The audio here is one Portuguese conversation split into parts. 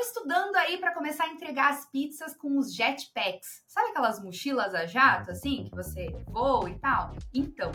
estudando aí para começar a entregar as pizzas com os jetpacks. Sabe aquelas mochilas a jato, assim, que você voa e tal? Então,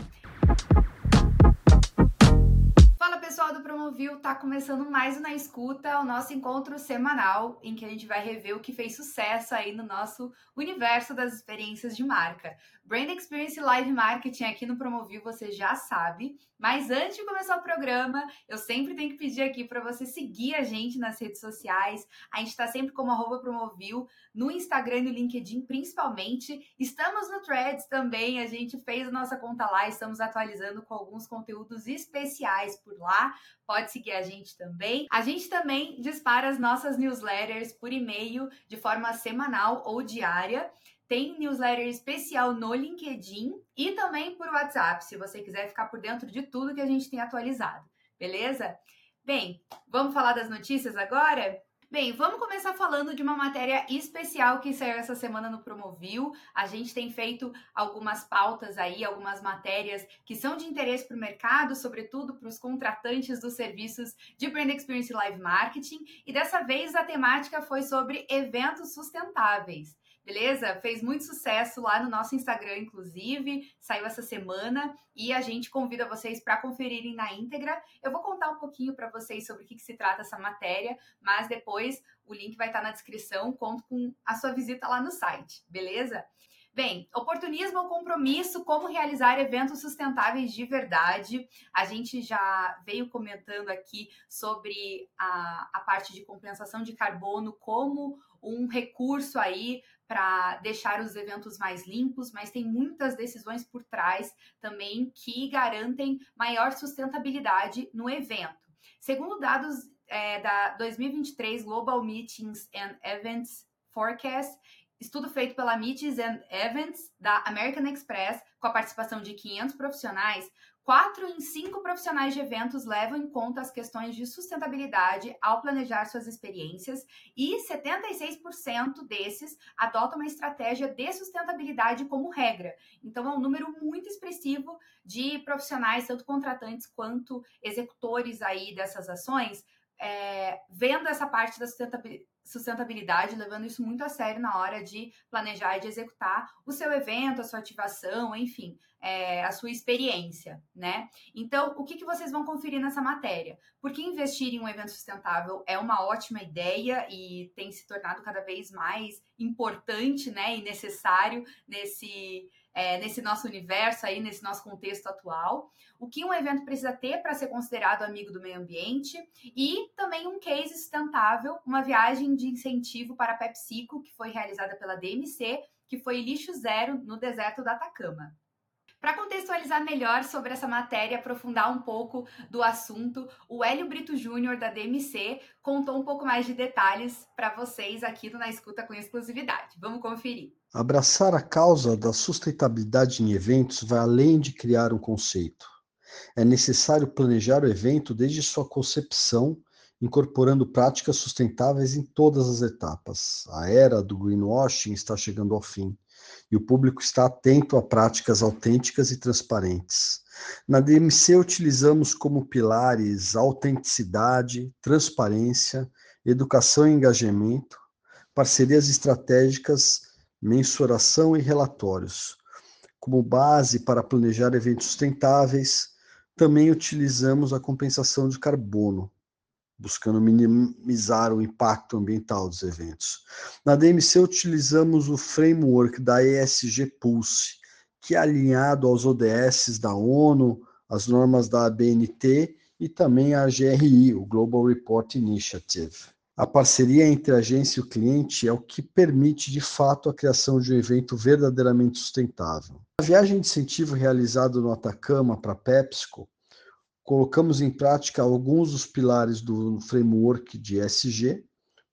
Fala pessoal do Promovil, tá começando mais uma escuta, o nosso encontro semanal em que a gente vai rever o que fez sucesso aí no nosso universo das experiências de marca. Brand Experience Live Marketing aqui no Promovil, você já sabe. Mas antes de começar o programa, eu sempre tenho que pedir aqui para você seguir a gente nas redes sociais. A gente está sempre como arroba Promovil, no Instagram e no LinkedIn principalmente. Estamos no Threads também, a gente fez a nossa conta lá, estamos atualizando com alguns conteúdos especiais por lá. Pode seguir a gente também. A gente também dispara as nossas newsletters por e-mail de forma semanal ou diária. Tem newsletter especial no LinkedIn e também por WhatsApp, se você quiser ficar por dentro de tudo que a gente tem atualizado, beleza? Bem, vamos falar das notícias agora? Bem, vamos começar falando de uma matéria especial que saiu essa semana no Promovil. A gente tem feito algumas pautas aí, algumas matérias que são de interesse para o mercado, sobretudo para os contratantes dos serviços de Brand Experience Live Marketing. E dessa vez a temática foi sobre eventos sustentáveis beleza? Fez muito sucesso lá no nosso Instagram, inclusive, saiu essa semana e a gente convida vocês para conferirem na íntegra. Eu vou contar um pouquinho para vocês sobre o que, que, se trata essa matéria, mas depois o link vai estar na descrição, conto com a sua visita lá no site, beleza? Bem, oportunismo ou compromisso, como realizar eventos sustentáveis de verdade. A gente já veio comentando aqui sobre a, a parte de compensação de carbono como um recurso aí para deixar os eventos mais limpos, mas tem muitas decisões por trás também que garantem maior sustentabilidade no evento. Segundo dados é, da 2023 Global Meetings and Events Forecast, estudo feito pela Meetings and Events da American Express, com a participação de 500 profissionais, Quatro em cinco profissionais de eventos levam em conta as questões de sustentabilidade ao planejar suas experiências e 76% desses adotam uma estratégia de sustentabilidade como regra. Então, é um número muito expressivo de profissionais, tanto contratantes quanto executores aí dessas ações, é, vendo essa parte da sustentabilidade, levando isso muito a sério na hora de planejar e de executar o seu evento, a sua ativação, enfim, é, a sua experiência, né? Então, o que, que vocês vão conferir nessa matéria? Porque investir em um evento sustentável é uma ótima ideia e tem se tornado cada vez mais importante, né, e necessário nesse é, nesse nosso universo aí, nesse nosso contexto atual, o que um evento precisa ter para ser considerado amigo do meio ambiente e também um case sustentável, uma viagem de incentivo para a PepsiCo que foi realizada pela DMC, que foi lixo zero no deserto da Atacama. Para contextualizar melhor sobre essa matéria, aprofundar um pouco do assunto, o Hélio Brito Júnior, da DMC, contou um pouco mais de detalhes para vocês aqui Na Escuta com exclusividade. Vamos conferir. Abraçar a causa da sustentabilidade em eventos vai além de criar um conceito. É necessário planejar o evento desde sua concepção, incorporando práticas sustentáveis em todas as etapas. A era do greenwashing está chegando ao fim e o público está atento a práticas autênticas e transparentes. Na DMC, utilizamos como pilares autenticidade, transparência, educação e engajamento, parcerias estratégicas mensuração e relatórios. Como base para planejar eventos sustentáveis, também utilizamos a compensação de carbono, buscando minimizar o impacto ambiental dos eventos. Na DMC, utilizamos o framework da ESG Pulse, que é alinhado aos ODS da ONU, as normas da ABNT e também a GRI, o Global Report Initiative. A parceria entre a agência e o cliente é o que permite, de fato, a criação de um evento verdadeiramente sustentável. Na viagem de incentivo realizada no Atacama para a PepsiCo, colocamos em prática alguns dos pilares do framework de ESG,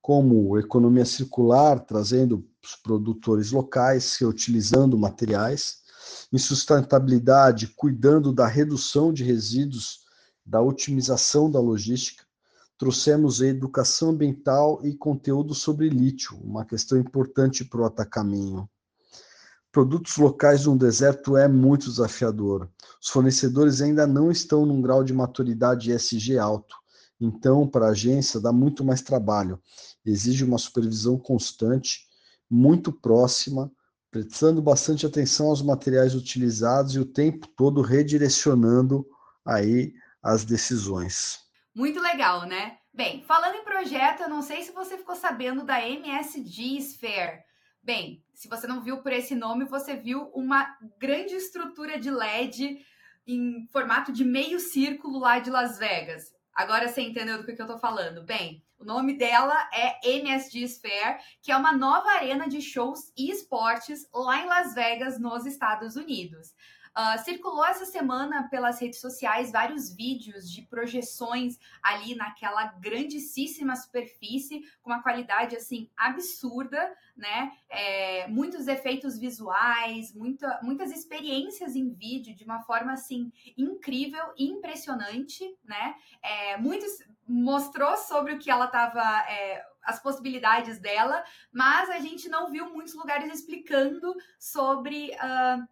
como economia circular, trazendo os produtores locais, reutilizando materiais, em sustentabilidade, cuidando da redução de resíduos, da otimização da logística, trouxemos educação ambiental e conteúdo sobre lítio, uma questão importante para o Atacaminho. Produtos locais no deserto é muito desafiador. Os fornecedores ainda não estão num grau de maturidade ESG alto Então, para a agência, dá muito mais trabalho. Exige uma supervisão constante, muito próxima, prestando bastante atenção aos materiais utilizados e o tempo todo redirecionando aí as decisões. Muito legal, né? Bem, falando em projeto, eu não sei se você ficou sabendo da MSG Sphere. Bem, se você não viu por esse nome, você viu uma grande estrutura de LED em formato de meio círculo lá de Las Vegas. Agora você entendeu do que, eu tô falando? Bem, o nome dela é MSG Sphere, que é uma nova arena de shows e esportes lá em Las Vegas, nos Estados Unidos. Uh, circulou essa semana pelas redes sociais vários vídeos de projeções ali naquela grandíssima superfície, com uma qualidade assim absurda, né? É, muitos efeitos visuais, muita, muitas experiências em vídeo de uma forma assim incrível e impressionante, né? É, muitos mostrou sobre o que ela estava. É, as possibilidades dela, mas a gente não viu muitos lugares explicando sobre uh,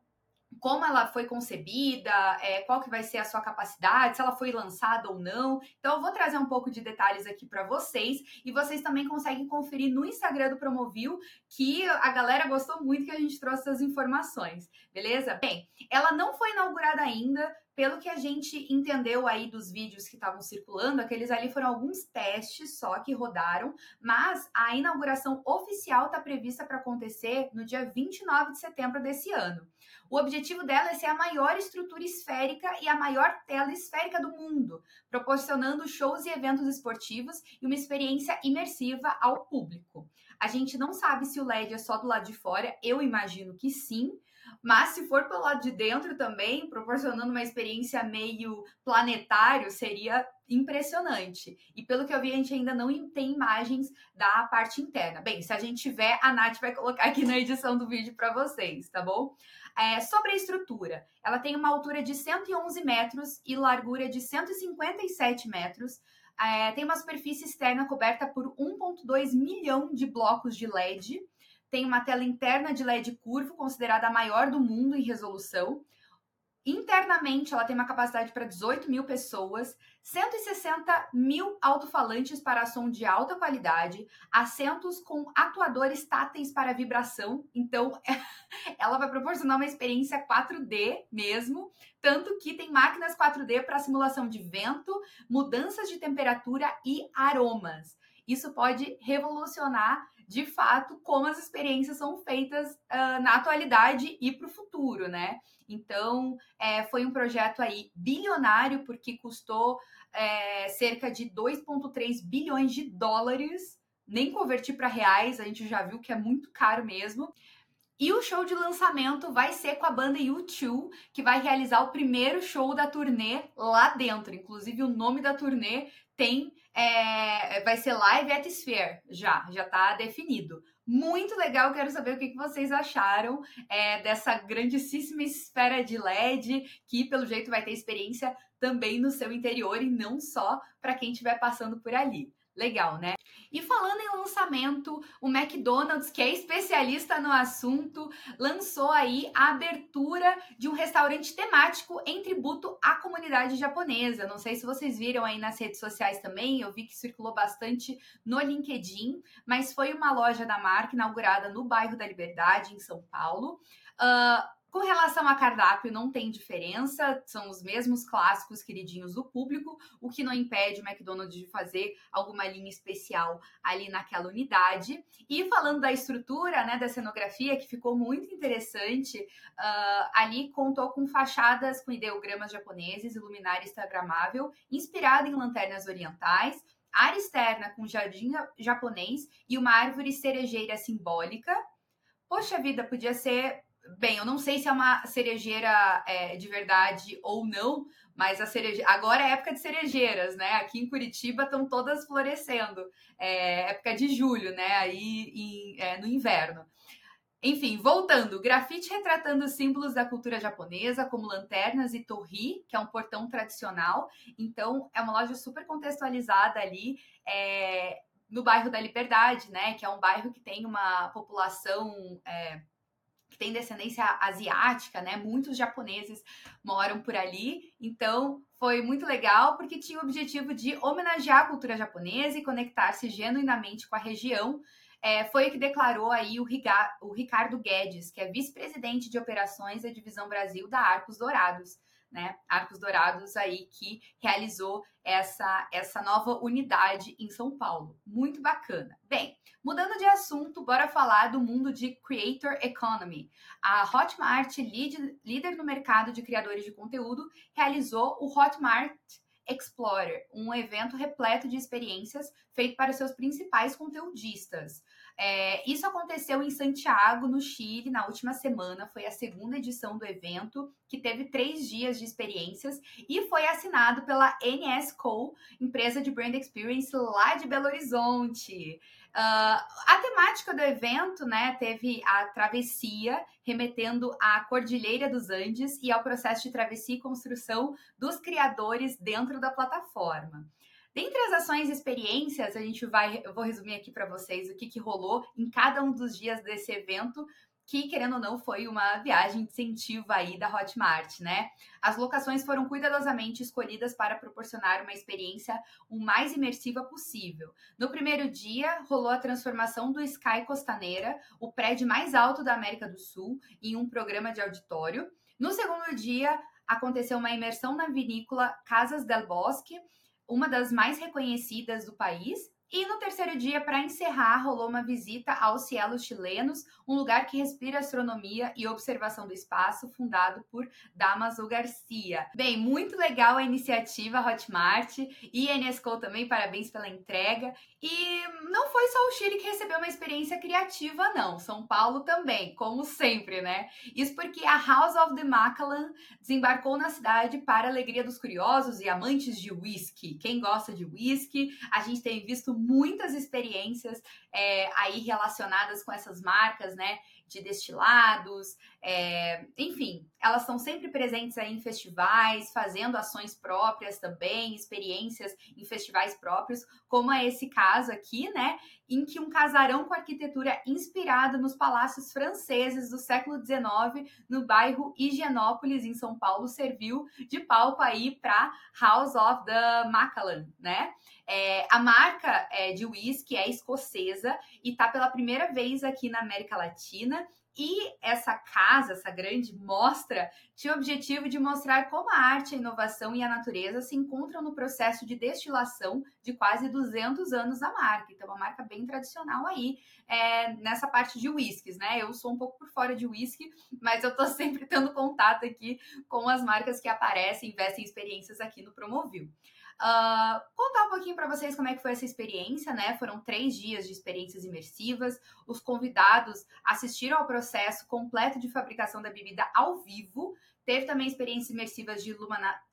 como ela foi concebida, é, qual que vai ser a sua capacidade, se ela foi lançada ou não. Então eu vou trazer um pouco de detalhes aqui para vocês e vocês também conseguem conferir no Instagram do Promovil que a galera gostou muito que a gente trouxe essas informações, beleza? Bem, ela não foi inaugurada ainda, pelo que a gente entendeu aí dos vídeos que estavam circulando, aqueles ali foram alguns testes só que rodaram, mas a inauguração oficial está prevista para acontecer no dia 29 de setembro desse ano. O objetivo dela é ser a maior estrutura esférica e a maior tela esférica do mundo, proporcionando shows e eventos esportivos e uma experiência imersiva ao público. A gente não sabe se o LED é só do lado de fora, eu imagino que sim, mas se for pelo lado de dentro também, proporcionando uma experiência meio planetário, seria impressionante. E pelo que eu vi, a gente ainda não tem imagens da parte interna. Bem, se a gente tiver, a Nath vai colocar aqui na edição do vídeo para vocês, tá bom? É, sobre a estrutura, ela tem uma altura de 111 metros e largura de 157 metros. É, tem uma superfície externa coberta por 1,2 milhão de blocos de LED. Tem uma tela interna de LED curvo, considerada a maior do mundo em resolução. Internamente, ela tem uma capacidade para 18 mil pessoas, 160 mil alto-falantes para som de alta qualidade, assentos com atuadores táteis para vibração. Então, ela vai proporcionar uma experiência 4D mesmo, tanto que tem máquinas 4D para simulação de vento, mudanças de temperatura e aromas. Isso pode revolucionar de fato como as experiências são feitas uh, na atualidade e para o futuro, né? Então, é, foi um projeto aí bilionário, porque custou é, cerca de 2,3 bilhões de dólares. Nem convertir para reais, a gente já viu que é muito caro mesmo. E o show de lançamento vai ser com a banda U2, que vai realizar o primeiro show da turnê lá dentro. Inclusive, o nome da turnê tem é, vai ser Live at Sphere, já, já tá definido. Muito legal, quero saber o que, vocês acharam é, dessa grandíssima esfera de LED, que pelo jeito vai ter experiência também no seu interior e não só para quem estiver passando por ali. Legal, né? E falando em lançamento, o McDonald's, que é especialista no assunto, lançou aí a abertura de um restaurante temático em tributo à comunidade japonesa. Não sei se vocês viram aí nas redes sociais também, eu vi que circulou bastante no LinkedIn, mas foi uma loja da marca inaugurada no bairro da Liberdade, em São Paulo. Uh, com relação a cardápio, não tem diferença, são os mesmos clássicos queridinhos do público, o que não impede o McDonald's de fazer alguma linha especial ali naquela unidade. E falando da estrutura, né, da cenografia, que ficou muito interessante, uh, ali contou com fachadas com ideogramas japoneses luminária instagramável, inspirada em lanternas orientais, área externa com jardim japonês e uma árvore cerejeira simbólica. Poxa vida, podia ser Bem, eu não sei se é uma cerejeira é, de verdade ou não, mas a cereje... agora é época de cerejeiras, né? Aqui em Curitiba estão todas florescendo. É época de julho, né? Aí em, é, no inverno. Enfim, voltando, grafite retratando símbolos da cultura japonesa, como lanternas e torri, que é um portão tradicional. Então, é uma loja super contextualizada ali. É, no bairro da Liberdade, né? Que é um bairro que tem uma população é, que tem descendência asiática, né? Muitos japoneses moram por ali, então foi muito legal porque tinha o objetivo de homenagear a cultura japonesa e conectar-se genuinamente com a região. É, foi o que declarou aí o, Riga, o Ricardo Guedes, que é vice-presidente de operações da Divisão Brasil da Arcos Dourados né? Arcos Dourados aí que realizou essa essa nova unidade em São Paulo. Muito bacana. Bem, mudando de assunto, bora falar do mundo de creator economy. A Hotmart, lead, líder no mercado de criadores de conteúdo, realizou o Hotmart Explorer, um evento repleto de experiências feito para seus principais conteudistas. É, isso aconteceu em Santiago, no Chile, na última semana. Foi a segunda edição do evento, que teve três dias de experiências e foi assinado pela NSCO, empresa de Brand Experience lá de Belo Horizonte. Uh, a temática do evento, né, teve a travessia, remetendo à Cordilheira dos Andes e ao processo de travessia e construção dos criadores dentro da plataforma. Dentre as ações e experiências, a gente vai, eu vou resumir aqui para vocês o que, que rolou em cada um dos dias desse evento, que, querendo ou não, foi uma viagem de incentivo aí da Hotmart, né? As locações foram cuidadosamente escolhidas para proporcionar uma experiência o mais imersiva possível. No primeiro dia, rolou a transformação do Sky Costaneira, o prédio mais alto da América do Sul, em um programa de auditório. No segundo dia, aconteceu uma imersão na vinícola Casas del Bosque, uma das mais reconhecidas do país. E no terceiro dia, para encerrar, rolou uma visita aos Cielos Chilenos, um lugar que respira astronomia e observação do espaço, fundado por Damaso Garcia. Bem, muito legal a iniciativa Hotmart e Enesco também, parabéns pela entrega. E não foi só o Chile que recebeu uma experiência criativa, não. São Paulo também, como sempre, né? Isso porque a House of the Macallan desembarcou na cidade para a alegria dos curiosos e amantes de whisky. Quem gosta de whisky, a gente tem visto muitas experiências é, aí relacionadas com essas marcas, né? De destilados, é, enfim, elas estão sempre presentes aí em festivais, fazendo ações próprias também, experiências em festivais próprios, como é esse caso aqui, né? Em que um casarão com arquitetura inspirada nos palácios franceses do século XIX, no bairro Higienópolis, em São Paulo, serviu de palco aí para House of the Macallan, né? É, a marca é, de whisky é escocesa e está pela primeira vez aqui na América Latina e essa casa, essa grande mostra, tinha o objetivo de mostrar como a arte, a inovação e a natureza se encontram no processo de destilação de quase 200 anos da marca. Então, uma marca bem tradicional aí é, nessa parte de whiskies, né? Eu sou um pouco por fora de whisky, mas eu tô sempre tendo contato aqui com as marcas que aparecem, investem em experiências aqui no Promovil. Uh, contar um pouquinho para vocês como é que foi essa experiência, né? Foram três dias de experiências imersivas. Os convidados assistiram ao processo completo de fabricação da bebida ao vivo. Teve também experiências imersivas de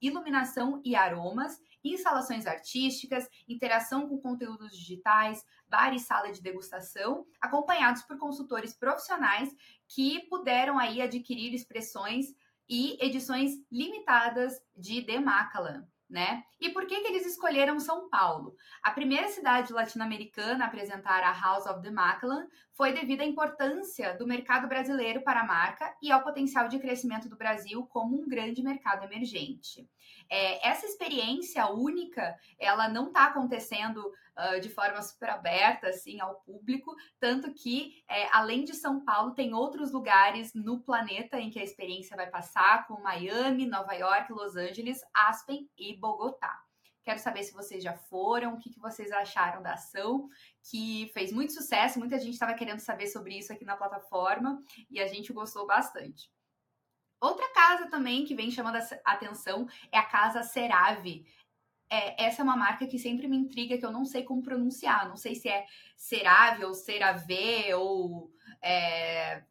iluminação e aromas, instalações artísticas, interação com conteúdos digitais, bar e sala de degustação, acompanhados por consultores profissionais que puderam aí adquirir expressões e edições limitadas de The Macallan né? E por que, que eles escolheram São Paulo? A primeira cidade latino-americana a apresentar a House of the Macallan foi devido à importância do mercado brasileiro para a marca e ao potencial de crescimento do Brasil como um grande mercado emergente. É, essa experiência única, ela não está acontecendo uh, de forma super aberta assim ao público, tanto que é, além de São Paulo tem outros lugares no planeta em que a experiência vai passar, como Miami, Nova York, Los Angeles, Aspen e Bogotá. Quero saber se vocês já foram, o que, que vocês acharam da ação, que fez muito sucesso, muita gente estava querendo saber sobre isso aqui na plataforma e a gente gostou bastante. Outra casa também que vem chamando a atenção é a casa Cerave. É, essa é uma marca que sempre me intriga, que eu não sei como pronunciar. Não sei se é Cerave ou Cerave ou é,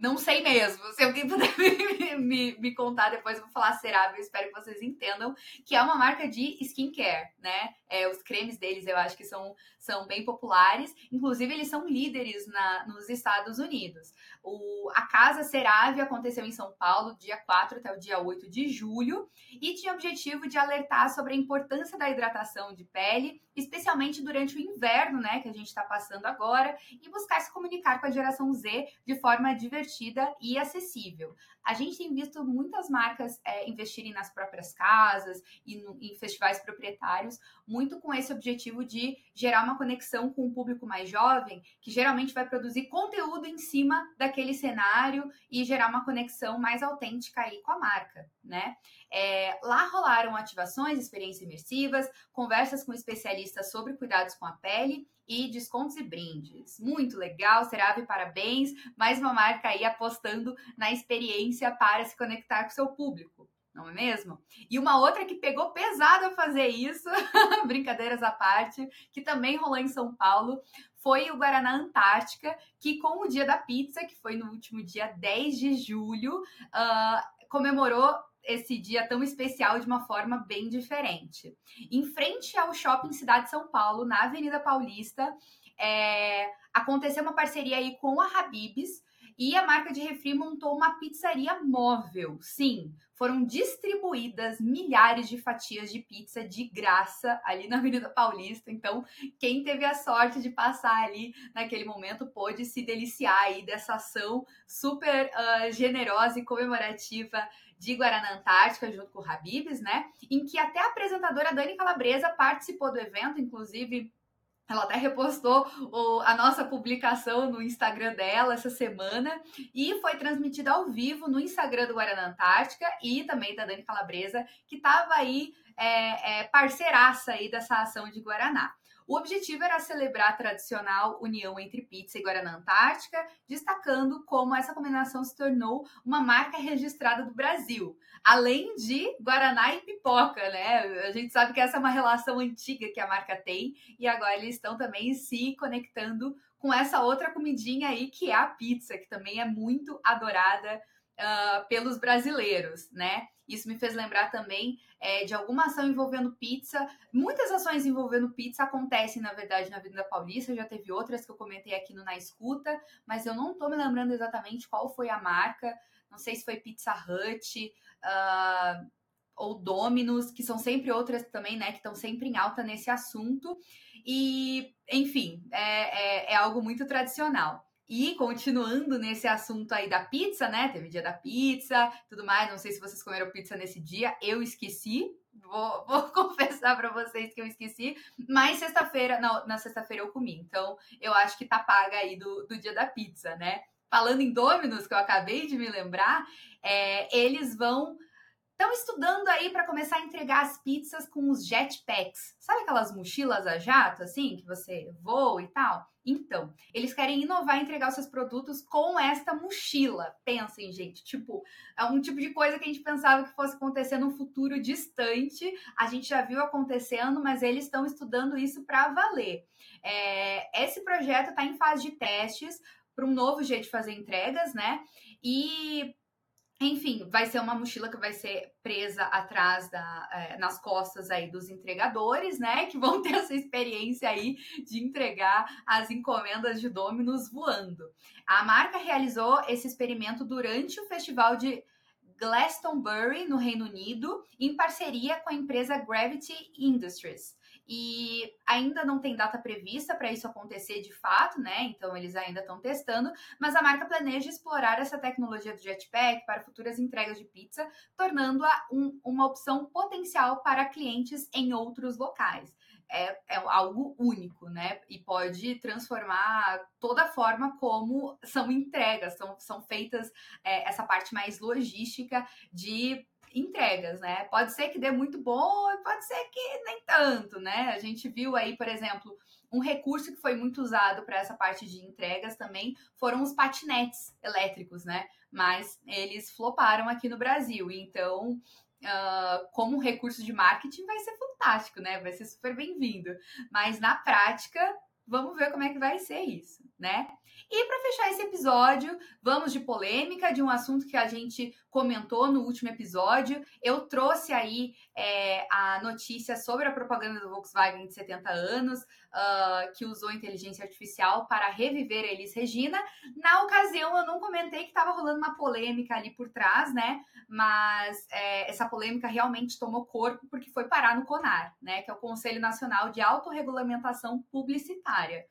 não sei mesmo. Se alguém puder me, me, me, contar depois, eu vou falar Cerave. Eu espero que vocês entendam que é uma marca de skincare, né? É, os cremes deles eu acho que são, são bem populares. Inclusive, eles são líderes na, nos Estados Unidos. O, a Casa Cerave aconteceu em São Paulo, dia 4 até o dia 8 de julho, e tinha o objetivo de alertar sobre a importância da hidratação de pele, especialmente durante o inverno, né? Que a gente está passando agora, e buscar se comunicar com a geração Z de forma divertida e acessível. A gente tem visto muitas marcas é, investirem nas próprias casas e no, em festivais proprietários, muito com esse objetivo de gerar uma conexão com o público mais jovem, que geralmente vai produzir conteúdo em cima daquele cenário e gerar uma conexão mais autêntica aí com a marca, né? É, lá rolaram ativações, experiências imersivas, conversas com especialistas sobre cuidados com a pele e descontos e brindes. Muito legal, Serave, parabéns. Mais uma marca aí apostando na experiência para se conectar com seu público. Não é mesmo? E uma outra que pegou pesado a fazer isso, brincadeiras à parte, que também rolou em São Paulo, foi o Guaraná Antártica, que com o dia da pizza, que foi no último dia 10 de julho, uh, comemorou esse dia tão especial de uma forma bem diferente. Em frente ao Shopping Cidade São Paulo, na Avenida Paulista, é, aconteceu uma parceria aí com a Habibs e a marca de refri montou uma pizzaria móvel. Sim, foram distribuídas milhares de fatias de pizza de graça ali na Avenida Paulista. Então, quem teve a sorte de passar ali naquele momento pôde se deliciar aí dessa ação super uh, generosa e comemorativa de Guaraná Antártica, junto com o Habibs, né? Em que até a apresentadora Dani Calabresa participou do evento, inclusive. Ela até repostou o, a nossa publicação no Instagram dela essa semana e foi transmitida ao vivo no Instagram do Guaraná Antártica e também da Dani Calabresa, que estava aí é, é, parceiraça aí dessa ação de Guaraná. O objetivo era celebrar a tradicional união entre pizza e Guaraná Antártica, destacando como essa combinação se tornou uma marca registrada do Brasil, além de Guaraná e pipoca, né? A gente sabe que essa é uma relação antiga que a marca tem e agora eles estão também se conectando com essa outra comidinha aí que é a pizza, que também é muito adorada uh, pelos brasileiros, né? Isso me fez lembrar também é, de alguma ação envolvendo pizza. Muitas ações envolvendo pizza acontecem, na verdade, na Avenida Paulista. Já teve outras que eu comentei aqui no Na Escuta, mas eu não tô me lembrando exatamente qual foi a marca. Não sei se foi Pizza Hut. Uh, ou Dominus, que são sempre outras também, né, que estão sempre em alta nesse assunto. E, enfim, é, é, é algo muito tradicional. E continuando nesse assunto aí da pizza, né? Teve dia da pizza, tudo mais. Não sei se vocês comeram pizza nesse dia. Eu esqueci. Vou, vou confessar para vocês que eu esqueci. Mas sexta-feira, na sexta-feira eu comi. Então eu acho que tá paga aí do, do dia da pizza, né? Falando em Dominus, que eu acabei de me lembrar, é, eles vão Estão estudando aí para começar a entregar as pizzas com os jetpacks. Sabe aquelas mochilas a jato, assim, que você voa e tal? Então, eles querem inovar e entregar os seus produtos com esta mochila. Pensem, gente, tipo, é um tipo de coisa que a gente pensava que fosse acontecer num futuro distante. A gente já viu acontecendo, mas eles estão estudando isso para valer. É, esse projeto está em fase de testes para um novo jeito de fazer entregas, né? E enfim, vai ser uma mochila que vai ser presa atrás da, é, nas costas aí dos entregadores, né? Que vão ter essa experiência aí de entregar as encomendas de Dominos voando. A marca realizou esse experimento durante o festival de Glastonbury, no Reino Unido, em parceria com a empresa Gravity Industries e ainda não tem data prevista para isso acontecer de fato, né? Então eles ainda estão testando, mas a marca planeja explorar essa tecnologia do jetpack para futuras entregas de pizza, tornando-a um, uma opção potencial para clientes em outros locais. É, é, algo único, né? E pode transformar toda a forma como são entregas, são, são feitas é, essa parte mais logística de entregas, né? Pode ser que dê muito bom, pode ser que nem tanto, né? A gente viu aí, por exemplo, um recurso que foi muito usado para essa parte de entregas também foram os patinetes elétricos, né? Mas eles floparam aqui no Brasil. Então, uh, como recurso de marketing, vai ser fantástico, né? Vai ser super bem-vindo. Mas na prática, vamos ver como é que vai ser isso, né? E para fechar esse episódio, vamos de polêmica, de um assunto que a gente comentou no último episódio. Eu trouxe aí é, a notícia sobre a propaganda do Volkswagen de 70 anos, uh, que usou inteligência artificial para reviver a Elis Regina. Na ocasião, eu não comentei que estava rolando uma polêmica ali por trás, né? Mas é, essa polêmica realmente tomou corpo porque foi parar no CONAR, né? Que é o Conselho Nacional de Autorregulamentação Publicitária.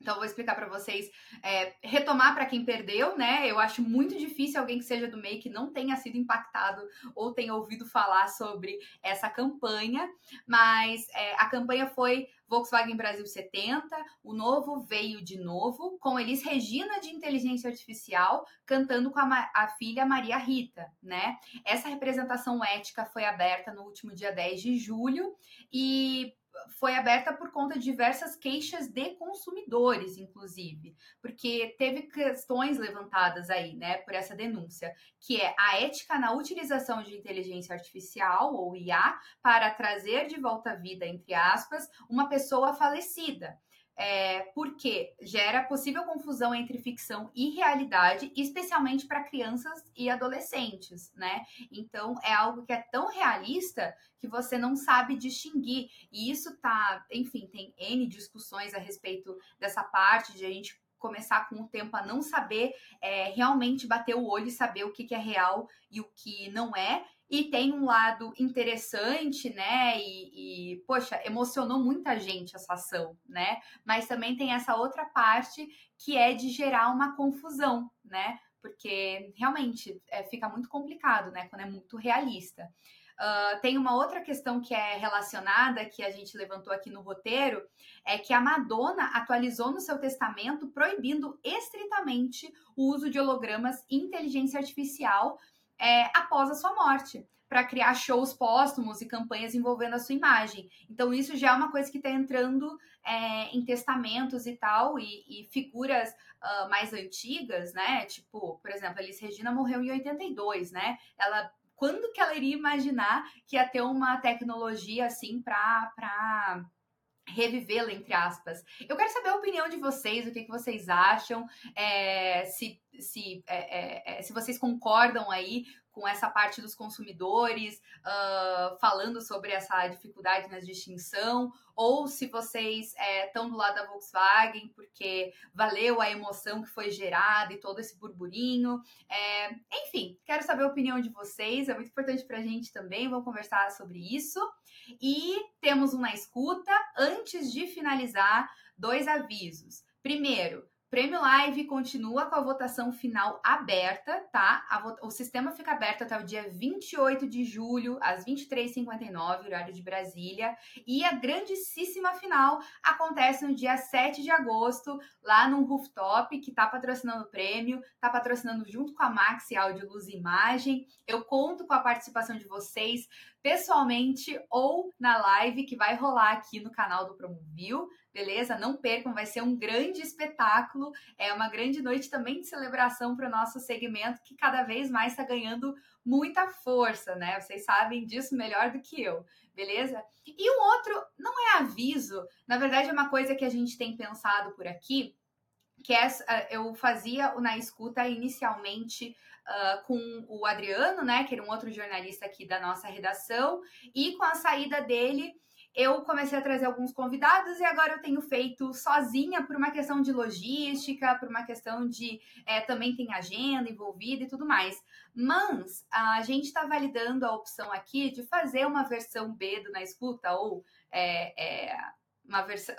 Então, vou explicar para vocês, é, retomar para quem perdeu, né? Eu acho muito difícil alguém que seja do MEI que não tenha sido impactado ou tenha ouvido falar sobre essa campanha, mas é, a campanha foi Volkswagen Brasil 70, o novo veio de novo, com Elis Regina de Inteligência Artificial, cantando com a, a, filha Maria Rita, né? Essa representação ética foi aberta no último dia 10 de julho e foi aberta por conta de diversas queixas de consumidores, inclusive, porque teve questões levantadas aí, né, por essa denúncia, que é a ética na utilização de inteligência artificial ou IA para trazer de volta à vida, entre aspas, uma pessoa falecida é, porque gera possível confusão entre ficção e realidade, especialmente para crianças e adolescentes, né? Então é algo que é tão realista que você não sabe distinguir. E isso tá, enfim, tem N discussões a respeito dessa parte de a gente começar com o tempo a não saber é, realmente bater o olho e saber o que, que é real e o que não é. E tem um lado interessante, né? E, e, poxa, emocionou muita gente essa ação, né? Mas também tem essa outra parte que é de gerar uma confusão, né? Porque realmente é, fica muito complicado, né? Quando é muito realista. Uh, tem uma outra questão que é relacionada, que a gente levantou aqui no roteiro, é que a Madonna atualizou no seu testamento proibindo estritamente o uso de hologramas e inteligência artificial é, após a sua morte, para criar shows póstumos e campanhas envolvendo a sua imagem. Então, isso já é uma coisa que está entrando é, em testamentos e tal, e, e figuras uh, mais antigas, né? Tipo, por exemplo, a Elis Regina morreu em 82, né? Ela quando que ela iria imaginar que ia ter uma tecnologia assim para revivê-la, entre aspas. Eu quero saber a opinião de vocês, o que, que vocês acham, é, se, se, é, é, é se vocês concordam aí com essa parte dos consumidores, uh, falando sobre essa dificuldade na distinção, ou se vocês estão é, do lado da Volkswagen porque valeu a emoção que foi gerada e todo esse burburinho. É, enfim, quero saber a opinião de vocês, é muito importante para a gente também, vamos conversar sobre isso. E temos um na escuta. Antes de finalizar, dois avisos. Primeiro, Prêmio Live continua com a votação final aberta, tá? o sistema fica aberto até o dia 28 de julho, às 23h59, horário de Brasília. E a grandíssima final acontece no dia 7 de agosto, lá no Rooftop, que tá patrocinando o prêmio, tá patrocinando junto com a Maxi Áudio Luz e Imagem. Eu conto com a participação de vocês pessoalmente ou na live que vai rolar aqui no canal do Promovil, beleza? Não percam, vai ser um grande espetáculo, é uma grande noite também de celebração para o nosso segmento que cada vez mais está ganhando muita força, né? Vocês sabem disso melhor do que eu, beleza? E um outro, não é aviso, na verdade é uma coisa que a gente tem pensado por aqui, que é, eu fazia Na Escuta inicialmente uh, com o Adriano, né, que era um outro jornalista aqui da nossa redação, e com a saída dele, eu comecei a trazer alguns convidados e agora eu tenho feito sozinha por uma questão de logística, por uma questão de é, também tem agenda envolvida e tudo mais. Mas a gente está validando a opção aqui de fazer uma versão B do Na Escuta ou é, é, uma versão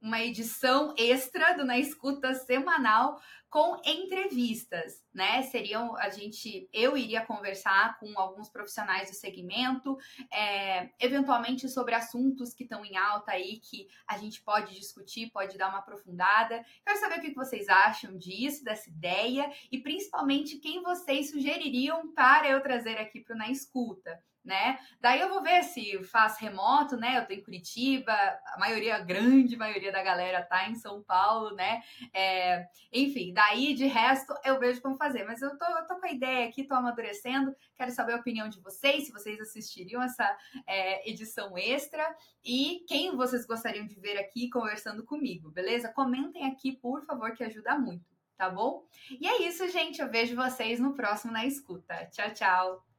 uma edição extra do Na Escuta semanal com entrevistas, né? Seriam a gente, eu iria conversar com alguns profissionais do segmento, é, eventualmente sobre assuntos que estão em alta aí que a gente pode discutir, pode dar uma aprofundada. Quero saber o que vocês acham disso, dessa ideia e principalmente quem vocês sugeririam para eu trazer aqui para o Na Escuta né? Daí eu vou ver se faz remoto, né? Eu tô em Curitiba, a maioria, a grande maioria da galera tá em São Paulo, né? É, enfim, daí de resto eu vejo como fazer. Mas eu tô, eu tô com a ideia aqui, tô amadurecendo, quero saber a opinião de vocês, se vocês assistiriam essa é, edição extra e quem vocês gostariam de ver aqui conversando comigo, beleza? Comentem aqui, por favor, que ajuda muito, tá bom? E é isso, gente. Eu vejo vocês no próximo na escuta. Tchau, tchau!